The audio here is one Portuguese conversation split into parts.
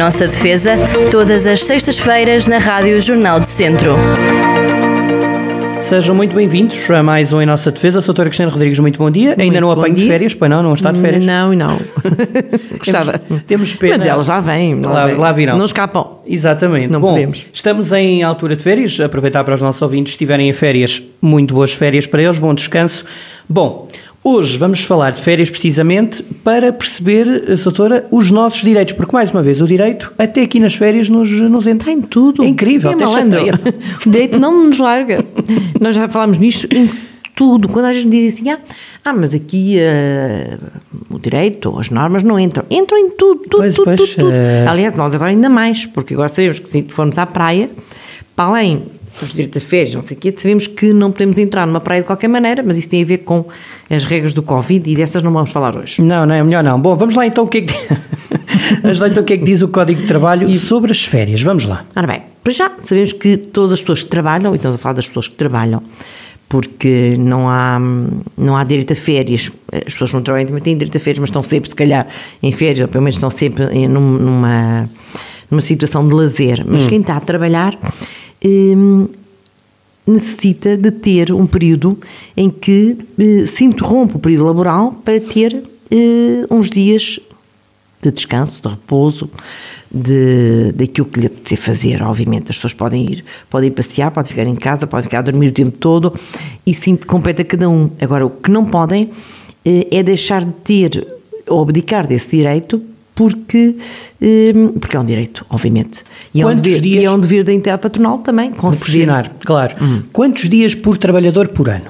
Nossa Defesa, todas as sextas-feiras na Rádio Jornal do Centro. Sejam muito bem-vindos a mais um Em Nossa Defesa. Sou a Cristiano Rodrigues, muito bom dia. Muito Ainda não apanho de dia. férias, pois não, não está de férias. Não, não. Gostava. Temos, temos pena. Mas elas lá vêm. Lá- vêm. lá virão. Não escapam. Exatamente. Não Bom, podemos. estamos em altura de férias. Aproveitar para os nossos ouvintes, se estiverem em férias, muito boas férias para eles, bom descanso. Bom, hoje vamos falar de férias precisamente para perceber, eh, doutora, os nossos direitos, porque mais uma vez o direito, até aqui nas férias, nos, nos entra. Está em tudo. É incrível, é até chateia. O direito não nos larga. Nós já falámos nisto em tudo. Quando a gente diz assim, ah, ah mas aqui eh, o direito, as normas não entram. Entram em tudo, tudo, Pois, tudo, pois, tudo, tudo. eh. Aliás, nós agora ainda mais, porque agora sabemos que se formos à praia, para além dos direitos férias, não sei o quê, sabemos que não podemos entrar numa praia de qualquer maneira, mas isso tem a ver com as regras do Covid e dessas não vamos falar hoje. Não, não é melhor não. Bom, vamos lá então o que é que, vamos lá, então, o que, é que diz o Código de Trabalho sobre as férias. Vamos lá. Ora bem, para já sabemos que todas as pessoas que trabalham, e estamos a falar das pessoas que trabalham, porque não há, não há direito a férias. As pessoas não trabalham também têm direito a férias, mas estão sempre, se calhar, em férias, ou pelo menos estão sempre em- num- numa, numa situação de lazer. Mas quem está a trabalhar hum, necessita de ter um período em que eh, se interrompe o período laboral para ter eh, uns dias de descanso, de repouso, de, daquilo que lhe apetecer fazer. Obviamente, as pessoas podem ir, podem ir passear, podem ficar em casa, podem ficar a dormir o tempo todo e sim compete a cada um. Agora, o que não podem eh, é deixar de ter ou abdicar desse direito porque, eh, porque é um direito, obviamente. E é, um Quantos dever, dias- e é um dever da entidade patronal também, conceder. Claro. Hum. Quantos dias por trabalhador por ano?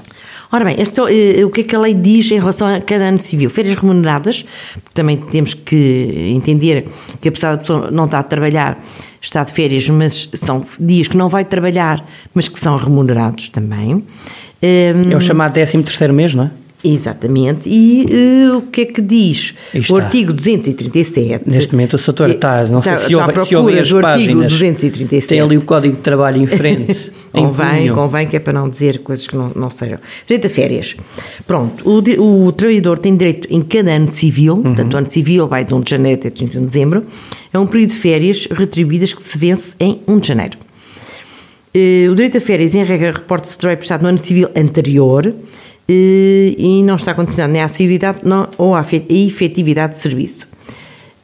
Ora bem, este, eh, o que é que a lei diz em relação a cada ano civil? Férias remuneradas, porque também temos que entender que apesar da pessoa não estar a trabalhar, está de férias, mas são dias que não vai trabalhar, mas que são remunerados também. É o chamado 13 terceiro mês, não é? Exatamente. E eh, o que é que diz o artigo 237? Neste momento o que- está, não sei está- se à se ouve procura as do artigo páginas. 237. Tem ali o Código de Trabalho em frente. em Convém, punho. convém, que é para não dizer coisas que não, não sejam. Direito a férias. Pronto, o, o trabalhador tem direito em cada ano civil, Uhum. portanto, o ano civil vai de 1 de janeiro até 31 de dezembro, é um período de férias retribuídas que se vence em 1 de janeiro. Eh, O direito a férias, em regra, reporta-se ao prestado no ano civil anterior eh, e não está condicionado nem à assiduidade ou à fe- à efetividade de serviço.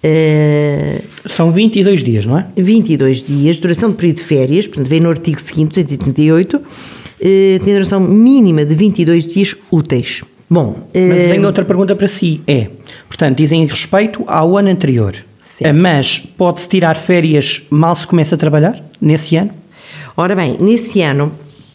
Eh, São 22 dias, não é? 22 dias, duração de período de férias, portanto, vem no artigo seguinte, 238, eh, tem duração mínima de 22 dias úteis. Bom, Mas tenho outra pergunta para si. É, portanto, dizem respeito ao ano anterior. Certo. Mas pode-se tirar férias mal se começa a trabalhar? Nesse ano? Ora bem, nesse ano.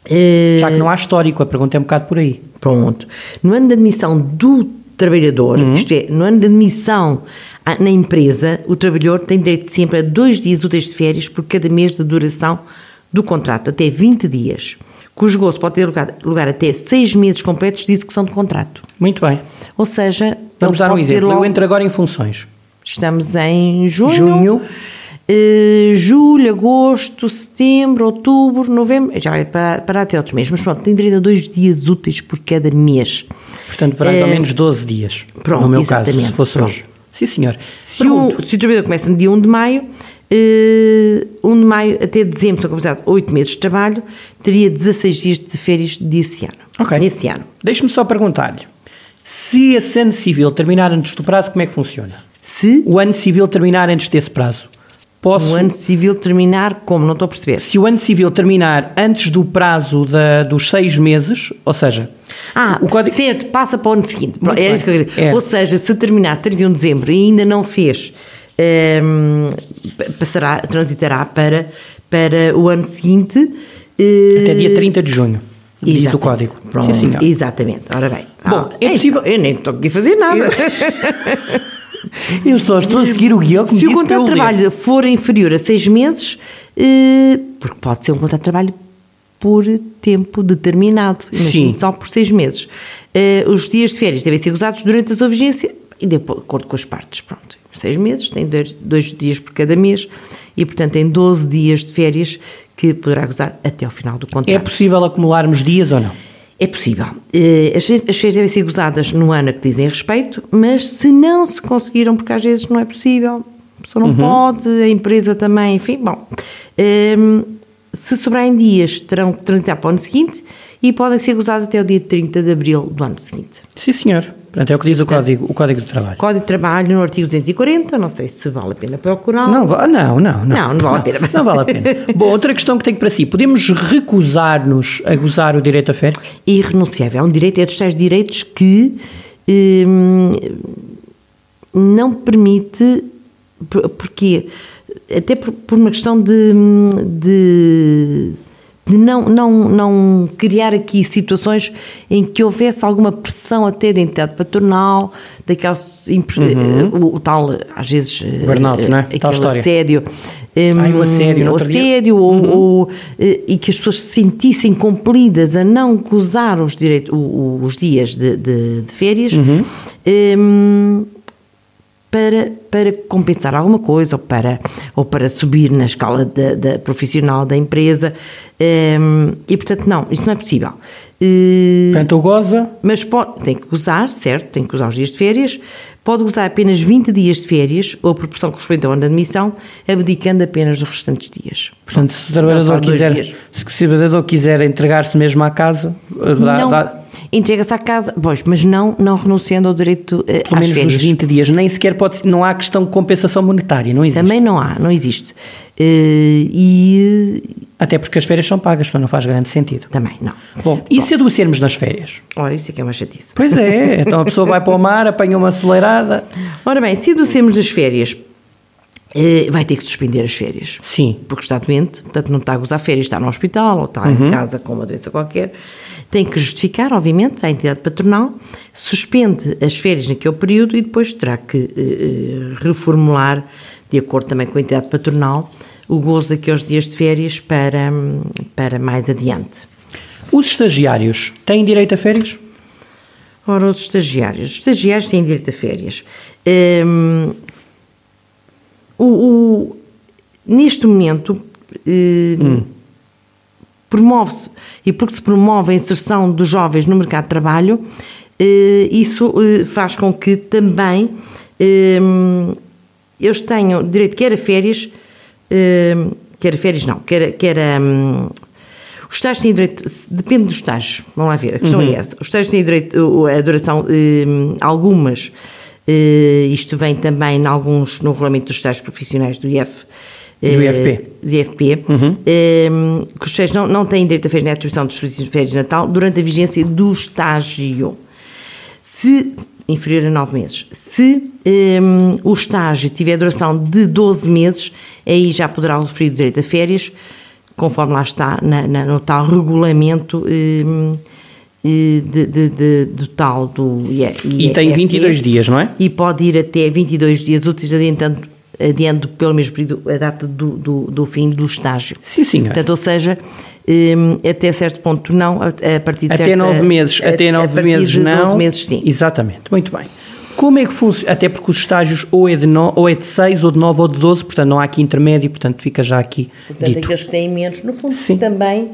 eh, Já que não há histórico, a pergunta é um bocado por aí. Pronto. No ano de admissão do trabalhador, Uhum. isto é, no ano de admissão à- na empresa, o trabalhador tem direito sempre a dois dias úteis de férias por cada mês de duração do contrato, até 20 dias, cujo gozo pode ter lugar, lugar até seis meses completos de execução do contrato. Muito bem. Ou seja, Vamos dar um exemplo. logo- Eu entro agora em funções. Estamos em junho, Junho. Eh, julho, agosto, setembro, outubro, novembro, já vai parar, parar até outros meses, mas pronto, tem direito a dois dias úteis por cada mês. Portanto, verás Eh, ao menos 12 dias. pronto, no meu caso, se fosse pronto. hoje. Sim, senhor. Se o, se o trabalhador começa no dia 1 de maio, eh, 1 de maio até dezembro, são considerados 8 meses de trabalho, teria 16 dias de férias desse ano. Ok. Nesse ano. Deixe-me só perguntar-lhe. Se esse ano civil terminar antes do prazo, como é que funciona? Se O ano civil terminar antes desse prazo, posso... o ano civil terminar, como? Não estou a perceber. Se o ano civil terminar antes do prazo da- dos seis meses, ou seja, Ah, o código... certo, passa para o ano seguinte. Muito bem. isso que eu queria. É. Ou seja, se terminar 31 de dezembro e ainda não fez, ehm, pa- passará, transitará para, para o ano seguinte. eh, Até dia 30 de junho, diz o exatamente. código. Pronto, Sim, senhor. exatamente. Ora bem. Bom, Ah, é possível- Eu nem estou aqui a fazer nada. Eu só estou a seguir o guião que Se o contrato de eu ler. trabalho for inferior a seis meses, eh, porque pode ser um contrato de trabalho por tempo determinado, imagine Sim. só por seis meses. Eh, os dias de férias devem ser usados durante a sua vigência e de acordo com as partes. Pronto, seis meses, tem dois, dois dias por cada mês e, portanto, tem 12 dias de férias que poderá gozar até ao final do contrato. É possível acumularmos dias ou não? É possível. Eh, As as férias devem ser gozadas no ano a que dizem respeito, mas se não se conseguiram, porque às vezes não é possível, A pessoa não pode, a empresa também, enfim, bom. Hum, se sobrarem dias, terão que transitar para o ano seguinte e podem ser gozados até o dia 30 de abril do ano seguinte. Sim, senhor. Portanto, é o que diz o código, o código de Trabalho. Código de Trabalho no artigo 240, não sei se vale a pena procurar. Não, não, não, não. Não, não vale a pena. Não vale a pena. Bom, outra questão que tenho para si. Podemos recusar-nos a gozar o direito a férias? Irrenunciável. É um direito, é dos tais direitos que hum, não permite. por- Porquê? Até por, por uma questão de. de de não, não, não criar aqui situações em que houvesse alguma pressão até da entidade patronal, daquela, o, o tal, às vezes, eh, Burnout, não é? aquele Tal história. assédio. Ai, o assédio, o assédio ou, ou, eh, e que as pessoas se sentissem compelidas a não gozar os, direitos, os dias de, de- de férias Uhum. em, para, para compensar alguma coisa ou para, ou para subir na escala da, da profissional da empresa em, e portanto não, isso não é possível. Eh, Portanto, goza. mas pode, tem que gozar, certo, tem que gozar os dias de férias, pode gozar apenas 20 dias de férias, ou a proporção correspondente ao ano de admissão, abdicando apenas dos restantes dias. Portanto, se o Já trabalhador quiser, se o trabalhador quiser entregar-se mesmo à casa, dá, não, dá entrega-se à casa, pois, mas não, não renunciando ao direito eh, pelo às menos férias. nos 20 dias. Nem sequer pode, não há questão de compensação monetária, não existe. Também não há, não existe. Eh, e Até porque as férias são pagas, portanto não faz grande sentido. também não. Bom, e se adoecermos nas férias? Ora, isso é que é uma chatice. Pois é, então a pessoa vai para o mar, apanha uma acelerada. Ora bem, se adoecemos das férias, eh, vai ter que suspender as férias. Sim. porque está doente, portanto não está a gozar férias, está no hospital ou está em casa com uma doença qualquer, tem que justificar, obviamente, à entidade patronal, suspende as férias naquele período e depois terá que eh, eh, reformular, de acordo também com a entidade patronal, o gozo daqueles dias de férias para, para mais adiante. Os estagiários têm direito a férias? Ora, os estagiários. Os estagiários têm direito a férias. Hum, o, o- neste momento, hum, promove-se, e porque se promove a inserção dos jovens no mercado de trabalho, eh, isso eh, faz com que também hum, eles tenham direito quer a férias, hum, quer a férias não, quer, a- quer a. hum, os estágios têm direito, depende dos estágios, vamos lá ver, a questão é essa. Os estágios têm direito a duração, hum, algumas, eh, isto vem também em alguns, no regulamento dos estágios profissionais do IF. Do eh, IFP. do IFP, hum, que os estágios não, não têm direito a férias à atribuição dos serviços de férias de Natal durante a vigência do estágio. Se inferior a 9 meses. Se hum, o estágio tiver duração de 12 meses, aí já poderá usufruir do direito a férias, conforme lá está na- na- no tal regulamento eh, de- de- de- do tal do IE- E tem IFP. 22 dias, não é? E pode ir até 22 dias úteis, adiantando, adiando pelo mesmo período a data do, do, do fim do estágio. Sim, senhor. Portanto, ou seja, hum, até certo ponto não, a, partir de Até certa- 9 meses, a- até a 9 partir meses de não. 12 meses sim. Exatamente, muito bem. Como é que funciona? Até porque os estágios ou é de, no, ou é de 6, ou de 9, ou de 12, portanto não há aqui intermédio, portanto fica já aqui Portanto, dito. aqueles que têm menos, no fundo, Sim. também,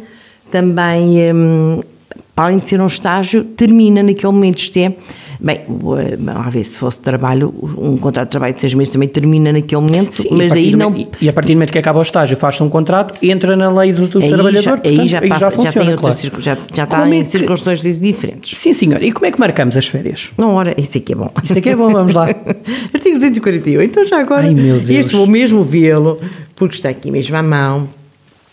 também hum, para além de ser um estágio, termina naquele momento isto é, bem, eh, lá ver, se fosse trabalho, um contrato de trabalho de seis meses também termina naquele momento, Sim, mas a aí não... momento- E a partir do momento que acaba o estágio, faz-se um contrato, entra na lei do, do Aí trabalhador, já, portanto, aí já, passa, já, funciona, tem outras claro. já, já está Como é em que- circunstâncias diferentes. Sim, senhor. E como é que marcamos as férias? Não, ora, isso aqui é bom. Isso aqui é bom, vamos lá. Artigo 248. Então, já agora, Ai, meu Deus. este vou mesmo vê-lo, porque está aqui mesmo à mão.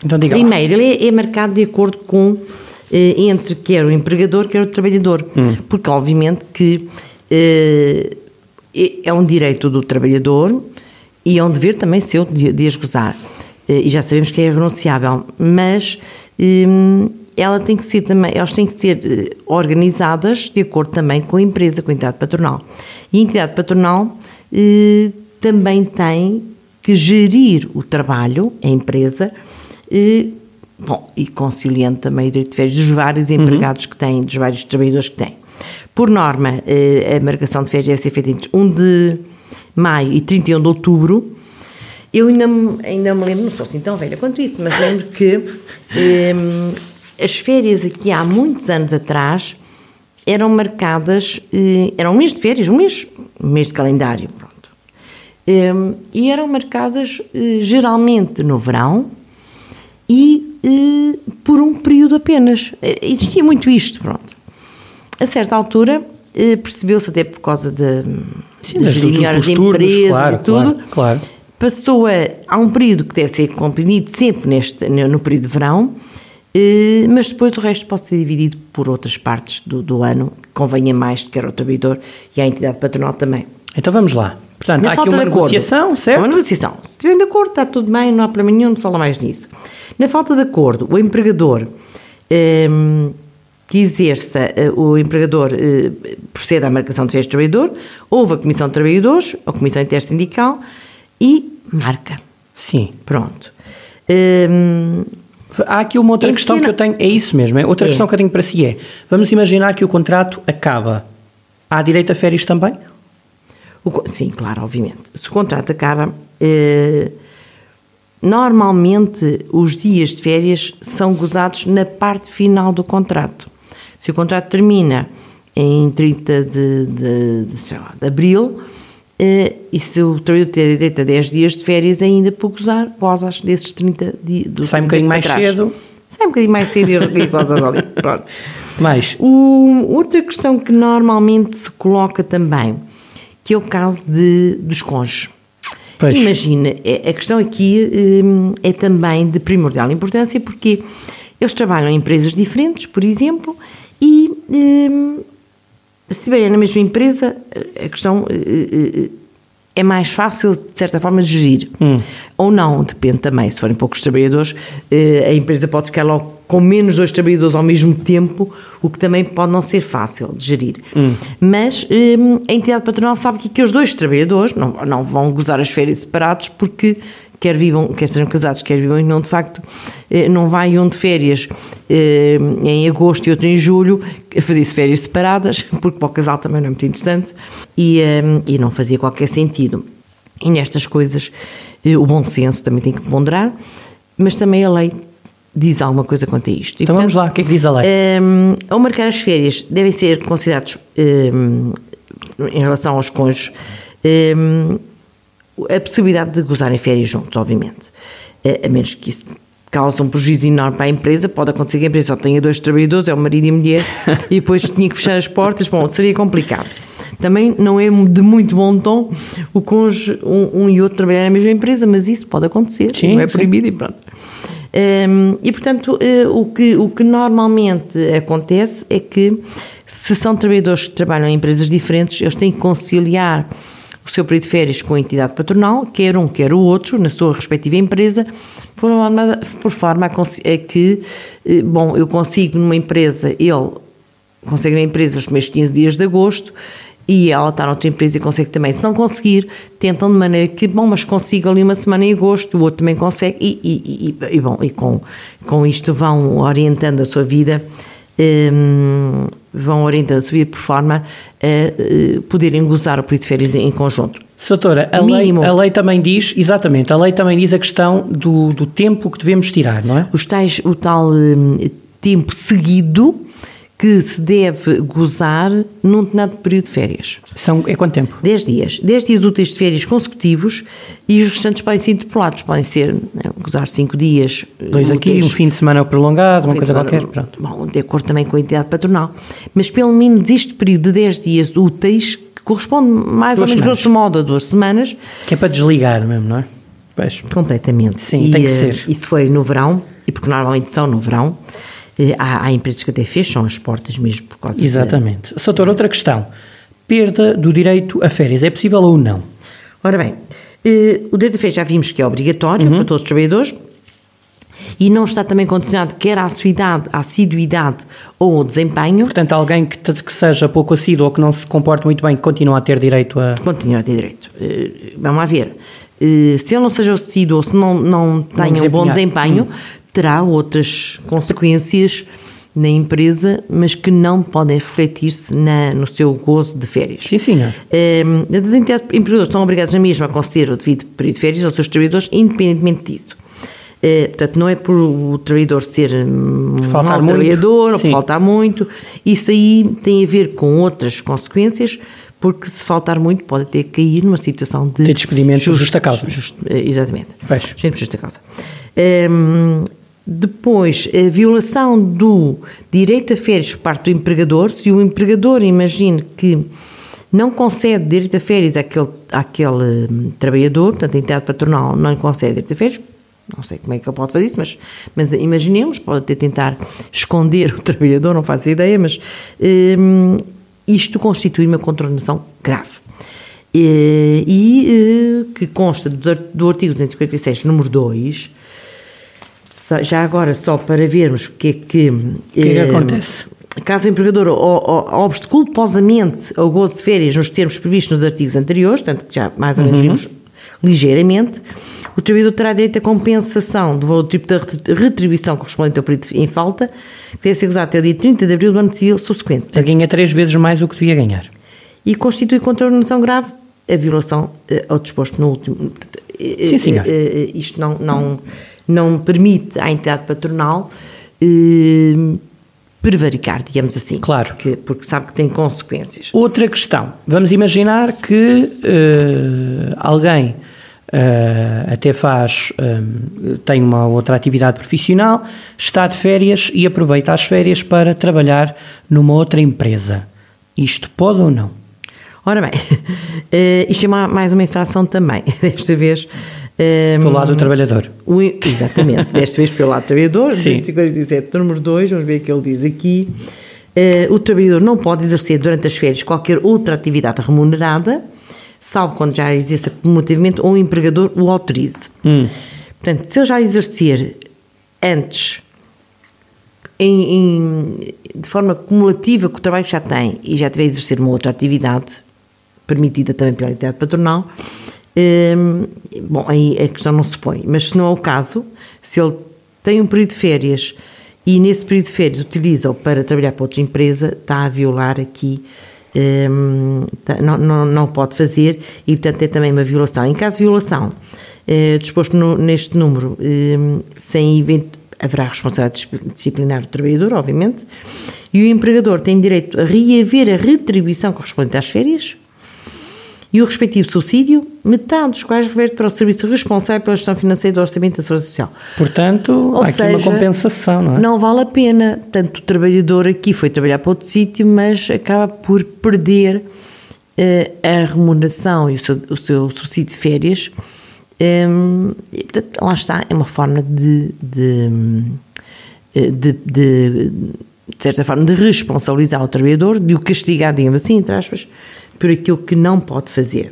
Então diga lá. Primeiro, ele é, é marcado de acordo com entre quer o empregador, quer o trabalhador. Hum. Porque, obviamente, que eh, é- é um direito do trabalhador e é um dever também seu de, de as gozar. Eh, e já sabemos que é irrenunciável, mas ela tem que ser também, elas têm que ser eh, organizadas de acordo também com a empresa, com a entidade patronal. E a entidade patronal eh, também tem que gerir o trabalho, a empresa, eh, bom, e conciliando também o direito de férias dos vários empregados que têm, dos vários trabalhadores que têm. Por norma, eh, a marcação de férias deve ser feita entre 1 de maio e 31 de outubro. Eu ainda, me- ainda me lembro, não sou assim tão velha quanto isso, mas lembro que eh, as férias aqui há muitos anos atrás eram marcadas, eh, eram um mês de férias, um mês, um mês de calendário, pronto. Um, e eram marcadas uh, geralmente no verão e por um período apenas. Uh, existia muito isto, pronto. A certa altura percebeu-se até por causa de, Sim, de empresas claro, e tudo, claro, claro. passou a, há um período que deve ser compreendido sempre neste, no período de verão, mas depois o resto pode ser dividido por outras partes do, do ano, que convenha mais de quer ao trabalhador e à entidade patronal também. Então vamos lá. Portanto, Na há aqui uma negociação, acordo, certo? Uma negociação. Se estiverem de acordo, está tudo bem, não há problema nenhum, não se fala mais nisso. Na falta de acordo, o empregador ehm, que exerça, eh, o empregador eh, procede à marcação de férias de trabalhador, houve a Comissão de Trabalhadores, a Comissão Intersindical e marca. Sim. Pronto. Ehm, Há aqui uma outra Em questão pequena- que eu tenho, é isso mesmo, é outra É. questão que eu tenho para si é, vamos imaginar que o contrato acaba, há direito a férias também? O sim, claro, obviamente. Se o contrato acaba, eh, normalmente os dias de férias são gozados na parte final do contrato. Se o contrato termina em 30 de, de, de, lá, de abril, eh, e se o trabalhador ter direito a 10 dias de férias ainda por gozar, gozas desses 30 dias. Sai um bocadinho mais cedo. Sai um bocadinho mais cedo e- e gozas ali. Pronto. Mais. O- outra questão que normalmente se coloca também, que é o caso de, dos cônjuges. Pois. Imagina, é- a questão aqui hum, é também de primordial importância porque eles trabalham em empresas diferentes, por exemplo, e hum, se estiverem na mesma empresa, a questão eh, eh, é mais fácil, de certa forma, de gerir. Ou não, depende também. Se forem poucos trabalhadores, eh, a empresa pode ficar logo com menos dois trabalhadores ao mesmo tempo, o que também pode não ser fácil de gerir. Mas eh, a entidade patronal sabe que aqueles dois trabalhadores não, não vão gozar as férias separados porque quer vivam, quer sejam casados, quer vivam e não de facto, eh, não vai um de férias eh, em agosto e outro em julho fazer-se férias separadas, porque para o casal também não é muito interessante e, eh, e não fazia qualquer sentido. E nestas coisas eh, o bom senso também tem que ponderar, mas também a lei diz alguma coisa quanto a isto. E, Então vamos lá, o que é que diz a lei? um, ao marcar as férias, devem ser considerados, um, em relação aos cônjuges, um, a possibilidade de gozarem férias juntos, obviamente. Eh, A menos que isso cause um prejuízo enorme para a empresa, pode acontecer que a empresa só tenha dois trabalhadores, é o marido e a mulher, e depois tinha que fechar as portas, bom, seria complicado. Também não é de muito bom tom o cônjuge, um, um e outro trabalhar na mesma empresa, mas isso pode acontecer, Sim, não é sim. proibido e pronto. Um, e portanto, eh, o, que, o que normalmente acontece é que, se são trabalhadores que trabalham em empresas diferentes, eles têm que conciliar o seu período de férias com a entidade patronal, quer um, quer o outro, na sua respectiva empresa, por forma, por forma a que, eh, bom, eu consigo numa empresa, ele consegue na empresa os primeiros 15 dias de agosto e ela está noutra empresa e consegue também. Se não conseguir, tentam de maneira que, bom, mas consigo ali uma semana em agosto, o outro também consegue e, e, e- e, bom, e com, com isto vão orientando a sua vida, hum, vão orientando a sua vida por forma a eh, poderem gozar o período de férias em conjunto. Doutora, a lei, a lei também diz, exatamente, a lei também diz a questão do, do tempo que devemos tirar, não é? Os tais, o tal hum, tempo seguido que se deve gozar num determinado período de férias. São, é quanto tempo? 10 dias. 10 dias úteis de férias consecutivos e os restantes podem ser interpolados. Podem ser, né, gozar 5 dias. Dois aqui, úteis, um fim de semana prolongado, uma fim de coisa semana, qualquer, pronto. Bom, de acordo também com a entidade patronal. Mas pelo menos este período de 10 dias úteis, que corresponde mais Duas ou menos, semanas. grosso modo, a duas semanas, Que é para desligar mesmo, não é? Pois. completamente. Sim, e, tem que eh, ser. Isso foi no verão, e porque normalmente são no verão. Eh, Há, há empresas que até fecham as portas mesmo por causa de- Exatamente. Doutor, outra questão. Perda do direito a férias, é possível ou não? Ora bem, eh, o direito de férias já vimos que é obrigatório Uhum. para todos os trabalhadores e não está também condicionado quer à sua idade, à assiduidade ou ao desempenho, Portanto, alguém que, que seja pouco assíduo ou que não se comporte muito bem continua a ter direito a. continua a ter direito. Eh, Vamos lá ver. Se ele não seja assíduo ou se não, não tenha um bom desempenho, terá outras consequências na empresa, mas que não podem refletir-se no seu gozo de férias. Sim, senhor. Um, as entidades empregadoras estão obrigadas na mesma a conceder o devido período de férias aos seus trabalhadores, independentemente disso. Eh, portanto, não é por o trabalhador ser um Faltar mau muito, trabalhador ou sim. faltar muito. Isso aí tem a ver com outras consequências, porque se faltar muito pode até cair numa situação de... De despedimento por justa causa. just- eh, exatamente. Fecho. Justa causa. Hum, depois, a violação do direito a férias por parte do empregador, se o empregador imagine que não concede direito a férias àquele, àquele hum, trabalhador, portanto, a entidade patronal não lhe concede direito a férias, não sei como é que ele pode fazer isso, mas, mas imaginemos, pode até tentar esconder o trabalhador, não faço ideia, mas hum, isto constitui uma contraordenação grave. Eh, E, eh, que consta do, do artigo 256, número 2, só- já agora só para vermos o que é que... O que é que acontece? Caso o empregador o- o- obste culposamente ao gozo de férias nos termos previstos nos artigos anteriores, tanto que já mais ou menos vimos ligeiramente, o trabalhador terá direito à compensação do valor do tipo de ret- retribuição correspondente ao período em falta, que deve ser gozado até o dia 30 de abril do ano civil subsequente. Ele ganha três vezes mais o que devia ganhar. E constitui contraordenação grave a violação eh, ao disposto no último. eh, Sim, senhor. eh, eh, isto não, não, não permite à entidade patronal eh, prevaricar, digamos assim. Claro. Porque, porque sabe que tem consequências. Outra questão. Vamos imaginar que eh, alguém eh, até faz, tem uma outra atividade profissional, está de férias e aproveita as férias para trabalhar numa outra empresa. Isto pode ou não? Ora bem, eh, isto é ma- mais uma infração também, desta vez. Eh, Do lado do trabalhador. O- exatamente, desta vez pelo lado do trabalhador, Sim. 247, número 2, vamos ver o que ele diz aqui. Eh, o trabalhador não pode exercer durante as férias qualquer outra atividade remunerada, salvo quando já exerça cumulativamente ou o empregador o autorize. Portanto, se ele já exercer antes, em- em- de forma cumulativa com o trabalho que já tem e já tiver a exercer uma outra atividade, permitida também pela entidade patronal, hum, bom, aí a questão não se põe. Mas se não é o caso, se ele tem um período de férias e nesse período de férias utiliza-o para trabalhar para outra empresa, está a violar aqui. hum, tá- não, não, não pode fazer e, portanto, é também uma violação. Em caso de violação, eh, disposto no- neste número, hum, sem evento, haverá responsabilidade disci- disciplinar do trabalhador, obviamente, e o empregador tem direito a reaver a retribuição correspondente às férias e o respectivo subsídio, metade dos quais reverte para o serviço responsável pela gestão financeira do Orçamento da Segurança Social. Portanto, Ou há aqui uma seja, compensação, não é? Não vale a pena. Tanto o trabalhador aqui foi trabalhar para outro sítio, mas acaba por perder eh, a remuneração e o seu, o seu subsídio de férias. Hum, e, portanto, lá está, é uma forma de, de, eh, de, de, de certa forma, de responsabilizar o trabalhador, de o castigar, digamos assim, entre aspas, por aquilo que não pode fazer.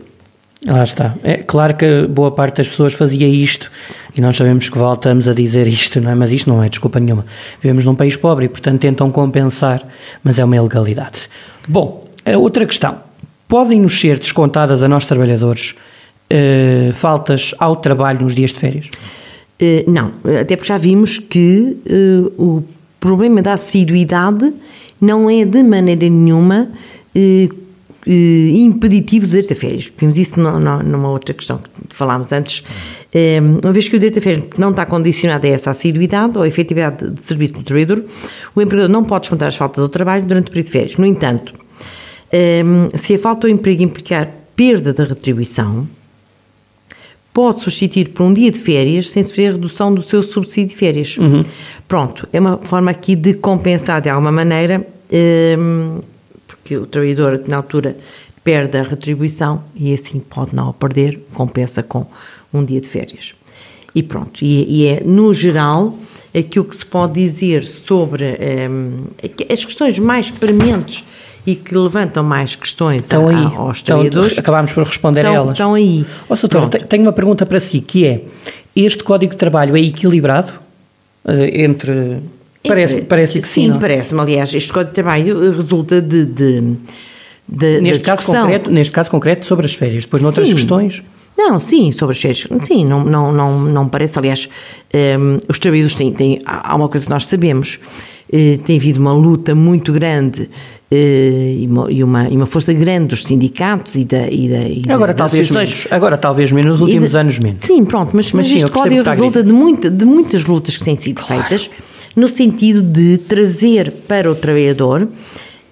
Lá está. É claro que boa parte das pessoas fazia isto e nós sabemos que voltamos a dizer isto, não é? Mas isto não é desculpa nenhuma. Vivemos num país pobre e, portanto, tentam compensar, mas é uma ilegalidade. Bom, a outra questão. Podem-nos ser descontadas a nós trabalhadores eh, faltas ao trabalho nos dias de férias? Eh, não, até porque já vimos que eh, o problema da assiduidade não é de maneira nenhuma eh, eh, impeditivo do direito a férias. Vimos isso no- no- numa outra questão que falámos antes. Eh, uma vez que o direito a férias não está condicionado a essa assiduidade ou a efetividade de serviço do trabalhador, o empregador não pode descontar as faltas ao trabalho durante o período de férias. No entanto, eh, se a falta ao emprego implicar perda da retribuição, pode substituir por um dia de férias sem sofrer redução do seu subsídio de férias. Pronto, é uma forma aqui de compensar de alguma maneira, hum, porque o trabalhador na altura perde a retribuição e assim pode não a perder, compensa com um dia de férias. E pronto, e, e é no geral aquilo que se pode dizer sobre hum, as questões mais prementes e que levantam mais questões Estão a- aí. a- aos trabalhadores. acabámos por responder a estão, elas. Estão aí. Ó, Soutor, tenho uma pergunta para si, que é, este Código de Trabalho é equilibrado eh, entre... Parece, parece que sim, Sim, é? parece-me. Aliás, este Código de Trabalho resulta de. de, de Neste caso, concreto, neste caso concreto sobre as férias, depois noutras Sim. questões... Não, sim, sobre as férias. Sim, não, não, não, não parece. Aliás, hum, os trabalhadores têm, têm. Há uma coisa que nós sabemos: eh, tem havido uma luta muito grande eh, e uma, e uma, e uma força grande dos sindicatos e da, e da, e Agora das talvez menos. Agora talvez menos, nos E últimos de- anos menos. Sim, pronto, mas, mas, sim, eu este gostei código resulta de, muita, de muitas lutas que têm sido feitas no sentido de trazer para o trabalhador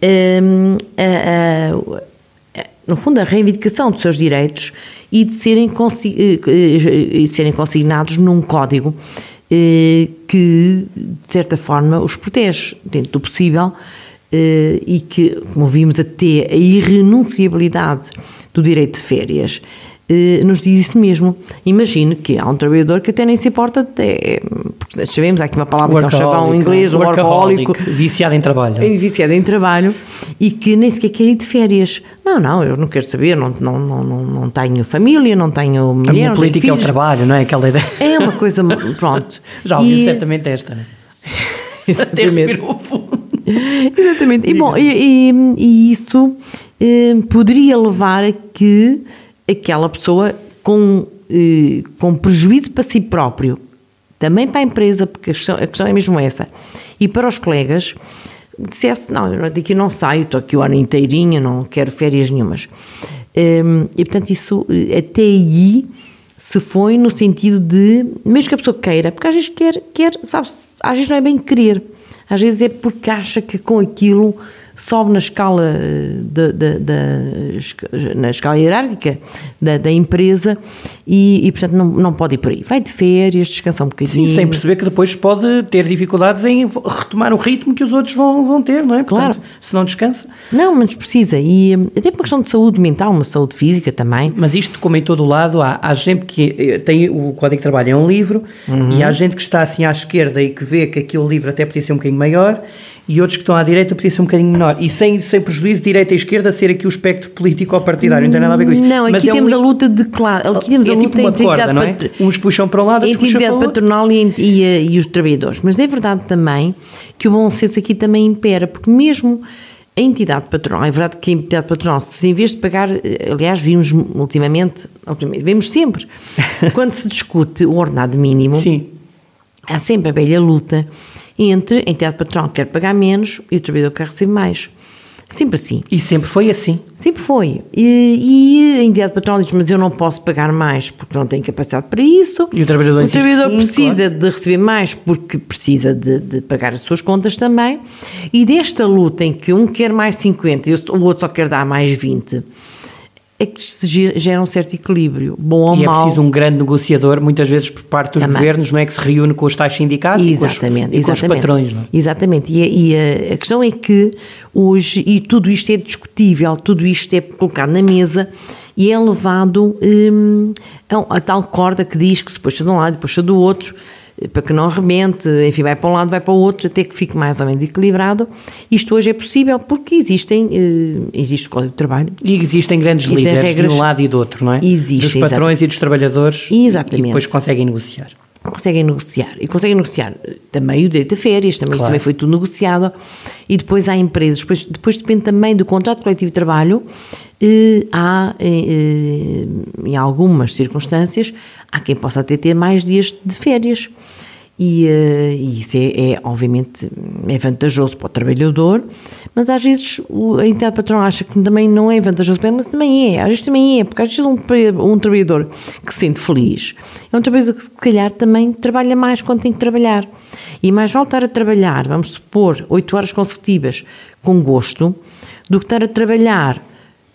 hum, a- a- a- no fundo a reivindicação dos seus direitos e de serem, consi- eh, eh, eh, serem consignados num código eh, que de certa forma os protege dentro do possível eh, e que, como vimos até, a irrenunciabilidade do direito de férias eh, nos diz isso mesmo. Imagine que há um trabalhador que até nem se importa, até, porque sabemos, há aqui uma palavra que é um chavão em inglês, um workahólico, Viciado em trabalho. viciado em trabalho e que nem sequer quer ir de férias. Não, não, eu não quero saber, não, não, não, não, tenho família, não tenho mulher, A minha não política é o trabalho, não é? Aquela ideia. É uma coisa, pronto. Já ouvi E- certamente esta, né? Até Exatamente. respirou fundo. Exatamente. E, bom, e, e- e isso eh, poderia levar a que aquela pessoa com, eh, com prejuízo para si próprio, também para a empresa, porque a questão, a questão é mesmo essa, e para os colegas, dissesse, não, eu daqui não saio, estou aqui o ano inteirinho, não quero férias nenhumas. Eh, e portanto isso, eh, até aí, se foi no sentido de, mesmo que a pessoa queira, porque às vezes quer, quer sabe, às vezes não é bem querer, às vezes é porque acha que com aquilo sobe na escala eh, da- da- esca- na escala hierárquica da, da empresa e, e, portanto não, não pode ir por aí. Vai de férias, descansa um bocadinho. Sim, sem perceber que depois pode ter dificuldades em retomar o ritmo que os outros vão, vão ter, não é? Portanto, Claro. se não descansa. Não, mas precisa. E hum, até por uma questão de saúde mental, uma saúde física também. Mas isto, como em todo o lado, há, há gente que eh, tem o Código de Trabalho é um livro Uhum. e há gente que está assim à esquerda e que vê que aquele livro até podia ser um bocadinho maior e outros que estão à direita podia ser um bocadinho menor. E sem, sem prejuízo direita e esquerda ser aqui o espectro político ou partidário, não tem nada a ver com isso. Não, aqui Mas é um temos a li- luta de claro. Aqui temos é a tipo luta uma entre a corda, não é? patro- Uns puxam para um lado, a outros puxam para o outro. patronal e, e, e os trabalhadores. Mas é verdade também que o bom senso aqui também impera, porque mesmo a entidade patronal, é verdade que a entidade patronal, se em vez de pagar, aliás, vimos ultimamente, ultimamente vemos sempre, quando se discute o ordenado mínimo, Sim. há sempre a velha luta entre a entidade patronal que quer pagar menos e o trabalhador que quer receber mais. Sempre assim. E sempre foi assim. Sempre foi. E, e a entidade patronal diz, mas eu não posso pagar mais porque não tenho capacidade para isso. E o trabalhador O trabalhador sim, precisa de receber mais porque precisa de, de pagar as suas contas também. E desta luta em que um quer mais 50 e o outro só quer dar mais 20, é que se ge- gera um certo equilíbrio, bom ou E é mau. preciso um grande negociador, muitas vezes por parte dos Também. governos, não é que se reúne com os tais sindicatos e com os, Exatamente, e com os exatamente. patrões. Não é? Exatamente. E, a- e a, a questão é que hoje, e tudo isto é discutível, tudo isto é colocado na mesa e é levado hum, a, a tal corda que diz que se puxa de um lado e puxa do outro, para que não arrebente, enfim, vai para um lado, vai para o outro, até que fique mais ou menos equilibrado. Isto hoje é possível porque existem, eh, existe o Código de Trabalho, E existem grandes Existem líderes regras- de um lado e do outro, não é? Existe, Dos patrões e dos trabalhadores. Exatamente. E depois conseguem negociar. conseguem negociar. E conseguem negociar eh, também o direito a férias, também, Claro. também foi tudo negociado. E depois há empresas, depois, depois depende também do contrato coletivo de trabalho. Há, eh, eh, em algumas circunstâncias, há quem possa até ter mais dias de férias. E, eh, e isso é, é, obviamente, é vantajoso para o trabalhador, mas às vezes o- a entidade patronal acha que também não é vantajoso para ele, mas também é, às vezes também é, porque às vezes um, um trabalhador que se sente feliz é um trabalhador que se calhar também trabalha mais quando tem que trabalhar. E mais vale estar a trabalhar, vamos supor, 8 horas consecutivas com gosto, do que estar a trabalhar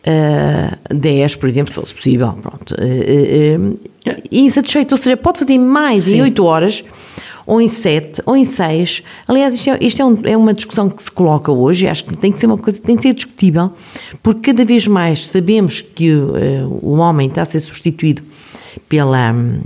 uh, 10, por exemplo, se fosse possível, pronto, uh, uh, insatisfeito, ou seja, pode fazer mais Sim. em 8 horas, ou em 7, ou em 6. Aliás, isto, é, isto é, um- é uma discussão que se coloca hoje, acho que tem que ser uma coisa, tem que ser discutível, porque cada vez mais sabemos que uh, o homem está a ser substituído pela. hum,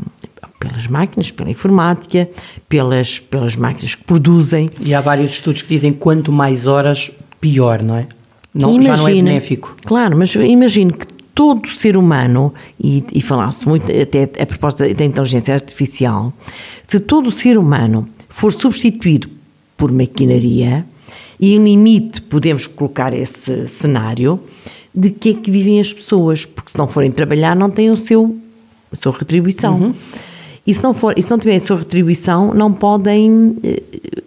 Pelas máquinas, pela informática, pelas, pelas máquinas que produzem, E há vários estudos que dizem quanto mais horas, pior, não é? Não, já não é Imagina- benéfico. Claro, mas imagino que todo ser humano, e, e falasse muito até a propósito da inteligência artificial, se todo ser humano for substituído por maquinaria, e em limite podemos colocar esse cenário, de que é que vivem as pessoas? Porque se não forem trabalhar, não têm o seu, a sua retribuição. E se não, for, e se não tiverem a sua retribuição, não podem eh,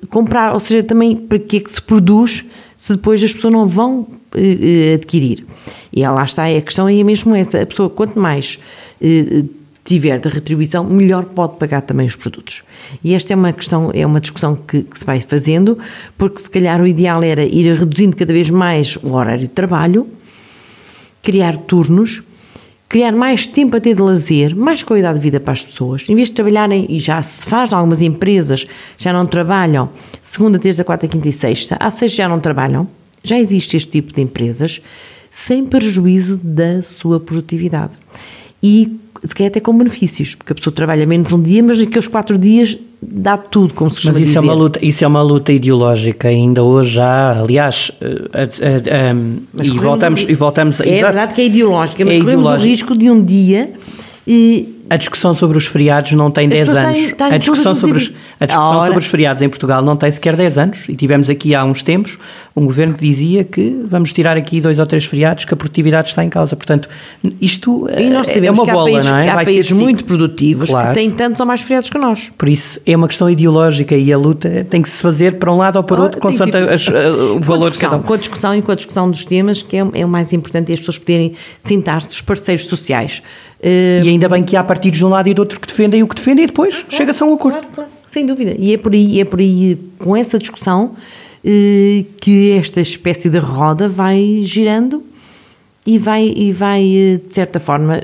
comprar, ou seja, também para que é que se produz se depois as pessoas não vão eh, adquirir. E lá está, a questão é mesmo essa, a pessoa quanto mais tiver de retribuição, melhor pode pagar também os produtos. E esta é uma questão, é uma discussão que, que, se vai fazendo, porque se calhar o ideal era ir reduzindo cada vez mais o horário de trabalho, criar turnos, criar mais tempo até de lazer, mais qualidade de vida para as pessoas. Em vez de trabalharem, e já se faz em algumas empresas, já não trabalham segunda, terça, quarta, quinta e sexta, há seis já não trabalham, já existe este tipo de empresas, sem prejuízo da sua produtividade. E se calhar até com benefícios, porque a pessoa trabalha menos um dia, mas naqueles quatro dias dá tudo, como se chama Mas isso dizer. é, uma luta, isso é uma luta ideológica, ainda hoje já, aliás, e, voltamos, e voltamos... É exato, verdade que é ideológica, mas é corremos o risco de um dia... E, a discussão sobre os feriados não tem 10 anos. Têm, têm a discussão, sobre os, a discussão sobre os feriados em Portugal não tem sequer 10 anos. E tivemos aqui há uns tempos um governo que dizia que vamos tirar aqui dois ou três feriados, que a produtividade está em causa. Portanto, isto é uma bola, países, não é? Há Vai países muito produtivos claro. que têm tantos ou mais feriados que nós. Por isso, é uma questão ideológica e a luta tem que se fazer para um lado ou para o outro, consoante o valor cada um. Com a discussão e com a discussão dos temas, que é, é o mais importante, é as pessoas poderem sentar-se, os parceiros sociais. E ainda bem que há partidos de um lado e do outro que defendem o que defendem e depois claro, chega-se a um acordo. Claro, claro, sem dúvida. E é por aí, é por aí com essa discussão eh, que esta espécie de roda vai girando e vai, e vai, eh, de certa forma,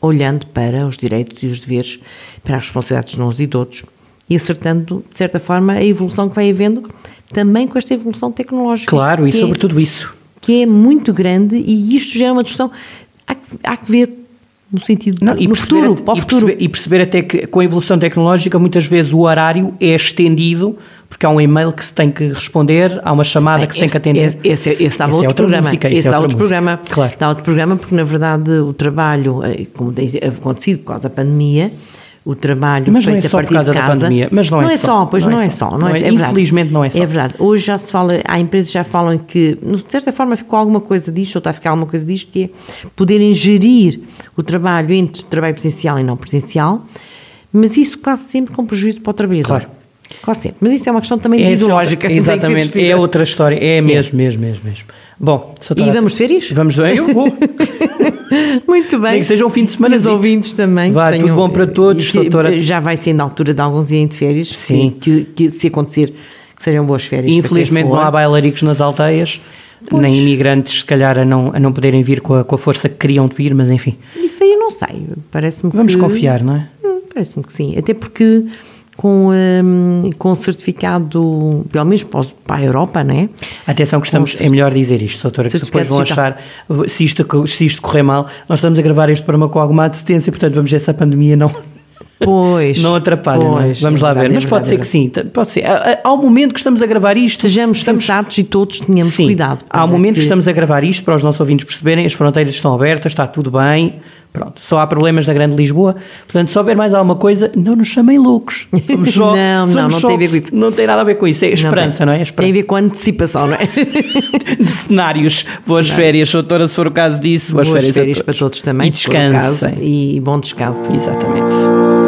olhando para os direitos e os deveres, para as responsabilidades de uns e de outros e acertando, de certa forma, a evolução que vai havendo também com esta evolução tecnológica. Claro, e sobre é, tudo isso. Que é muito grande e isto gera uma discussão. Há, há que ver no sentido não, no futuro, para o e futuro. Perceber, e perceber até que com a evolução tecnológica muitas vezes o horário é estendido porque há um e-mail que se tem que responder, há uma chamada Bem, que se esse, tem que atender. Esse, esse, esse dava esse outro, é programa. Música, esse, esse é outro programa. Claro. Dá outro programa porque na verdade o trabalho, eh, como tem acontecido por causa da pandemia, o trabalho mas feito não é só a partir de casa. Pandemia, mas não, não é, é só. Pois não, não é só. Não é, é, infelizmente não é só. É verdade. Hoje já se fala, há empresas que já falam que, de certa forma, ficou alguma coisa disto, ou está a ficar alguma coisa disto, que é poderem gerir o trabalho entre trabalho presencial e não presencial, mas isso quase sempre com prejuízo para o trabalhador. Claro. Quase sempre. Mas isso é uma questão também é ideológica. Exatamente. É outra história. É mesmo, mesmo, mesmo, mesmo. Bom, e vamos de férias? Vamos eu vou. Muito bem. Nem que seja um fim de semana. E os ouvintes também. Vai, tudo bom para todos, doutora. Já vai sendo a altura de alguns irem de férias. Sim. Que, que, se acontecer, que sejam boas férias. Infelizmente não há bailaricos nas alteias. Pois. Nem imigrantes, se calhar, a não, a não poderem vir com a, com a força que queriam de vir, mas enfim. Isso aí eu não sei. Parece-me Vamos que... confiar, não é? Hum, Parece-me que sim. Até porque com, um, com certificado, pelo menos para a Europa, não é? Atenção que estamos, é melhor dizer isto, doutora, que depois vão achar, se isto, se isto correr mal, nós estamos a gravar este programa com alguma assistência, portanto vamos ver se a pandemia não... Pois. não atrapalha, pois, não é? Vamos é lá ver. Mas é pode ser que sim, pode ser. Há um momento que estamos a gravar isto. Sejamos estamos... sensatos e todos tenhamos sim, cuidado. Há um momento que... que estamos a gravar isto para os nossos ouvintes perceberem, as fronteiras estão abertas, está tudo bem, Pronto, só há problemas na Grande Lisboa. Portanto, se houver mais alguma coisa, não nos chamem loucos. Somos só, não, não, não tem a ver com isso. Não tem nada a ver com isso. É esperança, não, não é? Esperança. Tem a ver com antecipação, não é? De cenários. Boas Cenário. férias, doutora, se for o caso disso. Boas, boas férias, férias para todos também. E descansem. E bom descanso. Exatamente.